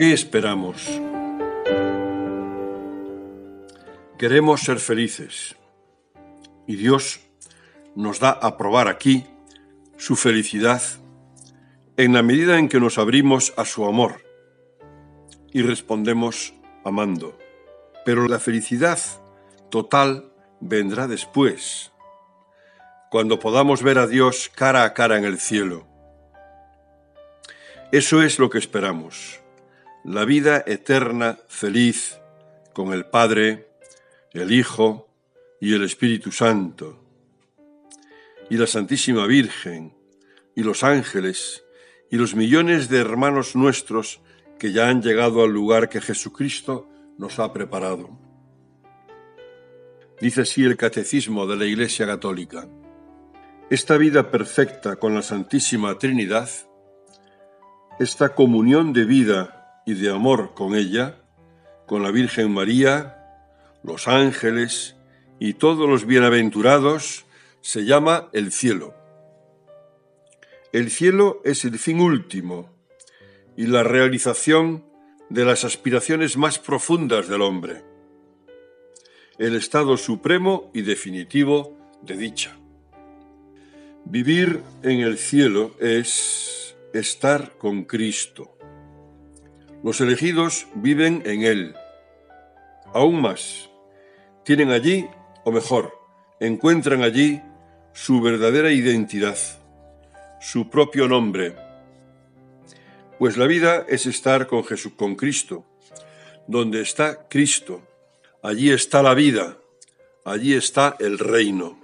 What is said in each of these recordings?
¿Qué esperamos? Queremos ser felices y Dios nos da a probar aquí su felicidad en la medida en que nos abrimos a su amor y respondemos amando. Pero la felicidad total vendrá después, cuando podamos ver a Dios cara a cara en el cielo. Eso es lo que esperamos la vida eterna feliz con el Padre, el Hijo y el Espíritu Santo, y la Santísima Virgen, y los ángeles, y los millones de hermanos nuestros que ya han llegado al lugar que Jesucristo nos ha preparado. Dice así el Catecismo de la Iglesia Católica. Esta vida perfecta con la Santísima Trinidad, esta comunión de vida y de amor con ella, con la Virgen María, los ángeles y todos los bienaventurados, se llama el cielo. El cielo es el fin último y la realización de las aspiraciones más profundas del hombre, el estado supremo y definitivo de dicha. Vivir en el cielo es estar con Cristo los elegidos viven en Él. Aún más, tienen allí, o mejor, encuentran allí su verdadera identidad, su propio nombre. Pues la vida es estar con Jesús, con Cristo. Donde está Cristo, allí está la vida, allí está el reino.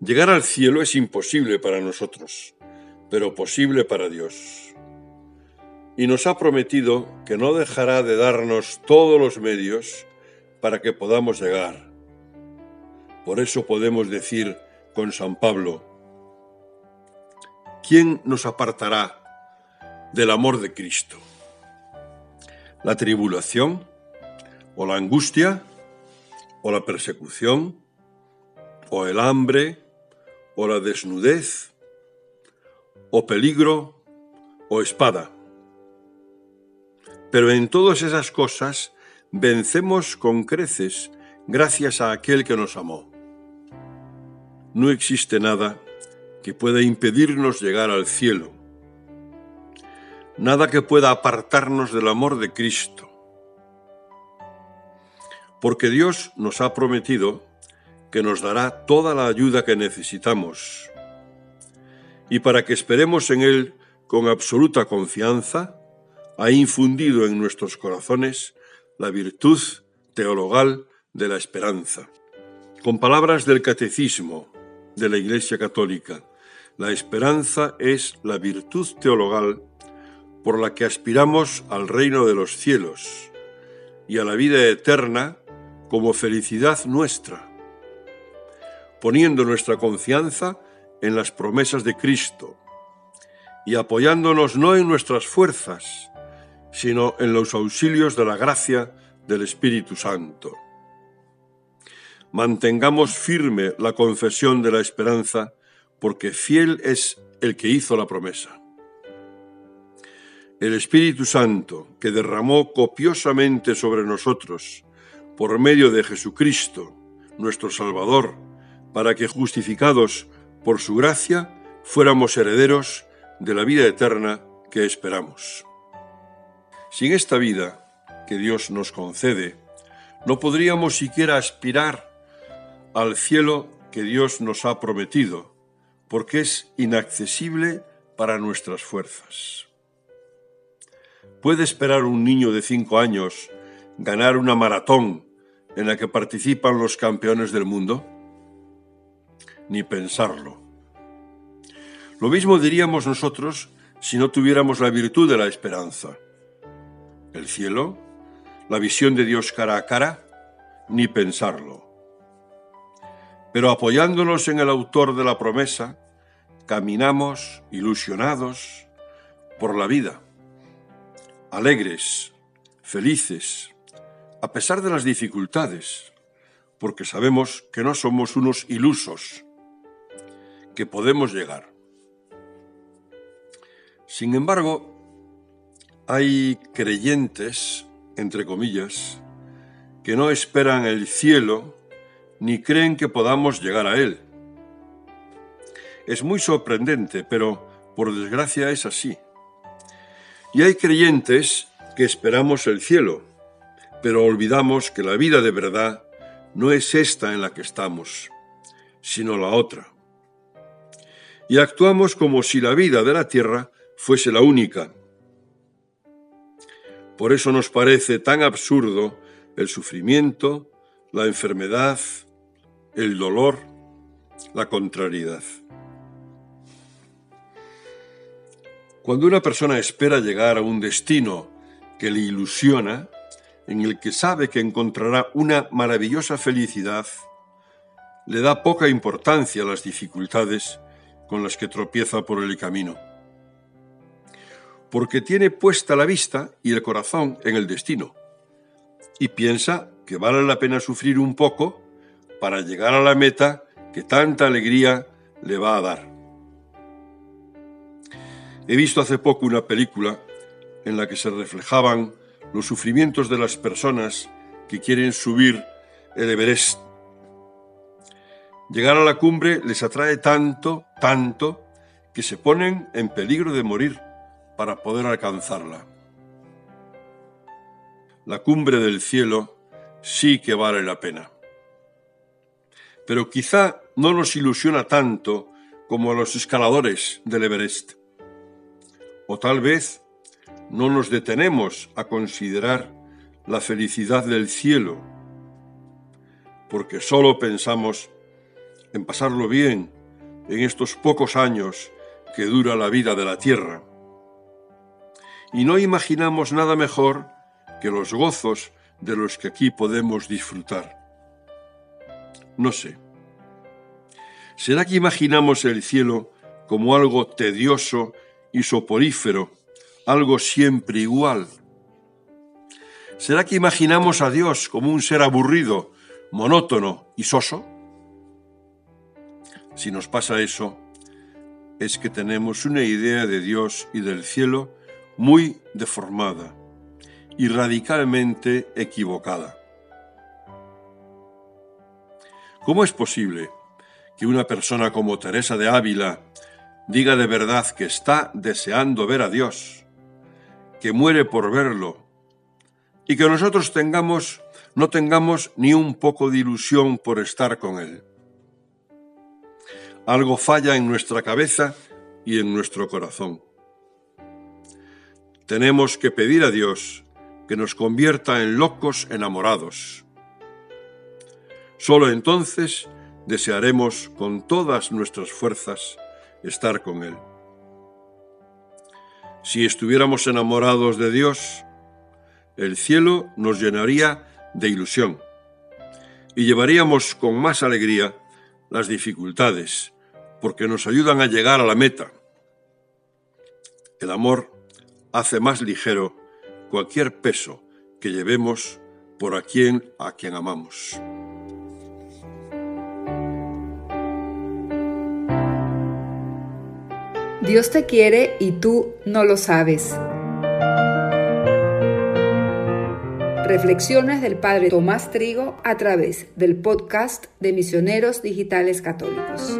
Llegar al cielo es imposible para nosotros, pero posible para Dios y nos ha prometido que no dejará de darnos todos los medios para que podamos llegar. Por eso podemos decir con San Pablo, ¿quién nos apartará del amor de Cristo? ¿La tribulación? ¿O la angustia? ¿O la persecución? ¿O el hambre? ¿O la desnudez? ¿O peligro? ¿O espada? Pero en todas esas cosas vencemos con creces gracias a aquel que nos amó. No existe nada que pueda impedirnos llegar al cielo, nada que pueda apartarnos del amor de Cristo, porque Dios nos ha prometido que nos dará toda la ayuda que necesitamos, y para que esperemos en Él con absoluta confianza, ha infundido en nuestros corazones la virtud teologal de la esperanza. Con palabras del Catecismo de la Iglesia Católica, la esperanza es la virtud teologal por la que aspiramos al reino de los cielos y a la vida eterna como felicidad nuestra, poniendo nuestra confianza en las promesas de Cristo y apoyándonos no en nuestras fuerzas, sino en los auxilios de la gracia del Espíritu Santo. Mantengamos firme la confesión de la esperanza, porque fiel es el que hizo la promesa. El Espíritu Santo, que derramó copiosamente sobre nosotros, por medio de Jesucristo, nuestro Salvador, para que justificados por su gracia, fuéramos herederos de la vida eterna que esperamos. Sin esta vida que Dios nos concede, no podríamos siquiera aspirar al cielo que Dios nos ha prometido, porque es inaccesible para nuestras fuerzas. ¿Puede esperar un niño de cinco años ganar una maratón en la que participan los campeones del mundo? Ni pensarlo. Lo mismo diríamos nosotros si no tuviéramos la virtud de la esperanza. El cielo, la visión de Dios cara a cara, ni pensarlo. Pero apoyándonos en el autor de la promesa, caminamos ilusionados por la vida, alegres, felices, a pesar de las dificultades, porque sabemos que no somos unos ilusos, que podemos llegar. Sin embargo, hay creyentes, entre comillas, que no esperan el cielo ni creen que podamos llegar a él. Es muy sorprendente, pero por desgracia es así. Y hay creyentes que esperamos el cielo, pero olvidamos que la vida de verdad no es esta en la que estamos, sino la otra. Y actuamos como si la vida de la tierra fuese la única. Por eso nos parece tan absurdo el sufrimiento, la enfermedad, el dolor, la contrariedad. Cuando una persona espera llegar a un destino que le ilusiona, en el que sabe que encontrará una maravillosa felicidad, le da poca importancia a las dificultades con las que tropieza por el camino, porque tiene puesta la vista y el corazón en el destino, y piensa que vale la pena sufrir un poco para llegar a la meta que tanta alegría le va a dar. He visto hace poco una película en la que se reflejaban los sufrimientos de las personas que quieren subir el Everest. Llegar a la cumbre les atrae tanto, tanto, que se ponen en peligro de morir para poder alcanzarla. La cumbre del cielo sí que vale la pena. Pero quizá no nos ilusiona tanto como a los escaladores del Everest. O tal vez no nos detenemos a considerar la felicidad del cielo, porque solo pensamos en pasarlo bien en estos pocos años que dura la vida de la tierra. Y no imaginamos nada mejor que los gozos de los que aquí podemos disfrutar. No sé. ¿Será que imaginamos el cielo como algo tedioso y soporífero, algo siempre igual? ¿Será que imaginamos a Dios como un ser aburrido, monótono y soso? Si nos pasa eso, es que tenemos una idea de Dios y del cielo muy deformada y radicalmente equivocada. ¿Cómo es posible que una persona como Teresa de Ávila diga de verdad que está deseando ver a Dios, que muere por verlo, y que nosotros tengamos no tengamos ni un poco de ilusión por estar con Él. Algo falla en nuestra cabeza y en nuestro corazón. Tenemos que pedir a Dios que nos convierta en locos enamorados. Solo entonces desearemos con todas nuestras fuerzas estar con Él. Si estuviéramos enamorados de Dios, el cielo nos llenaría de ilusión y llevaríamos con más alegría las dificultades, porque nos ayudan a llegar a la meta. El amor hace más ligero cualquier peso que llevemos por a quien a quien amamos. Dios te quiere y tú no lo sabes. Reflexiones del Padre Tomás Trigo a través del podcast de Misioneros Digitales Católicos.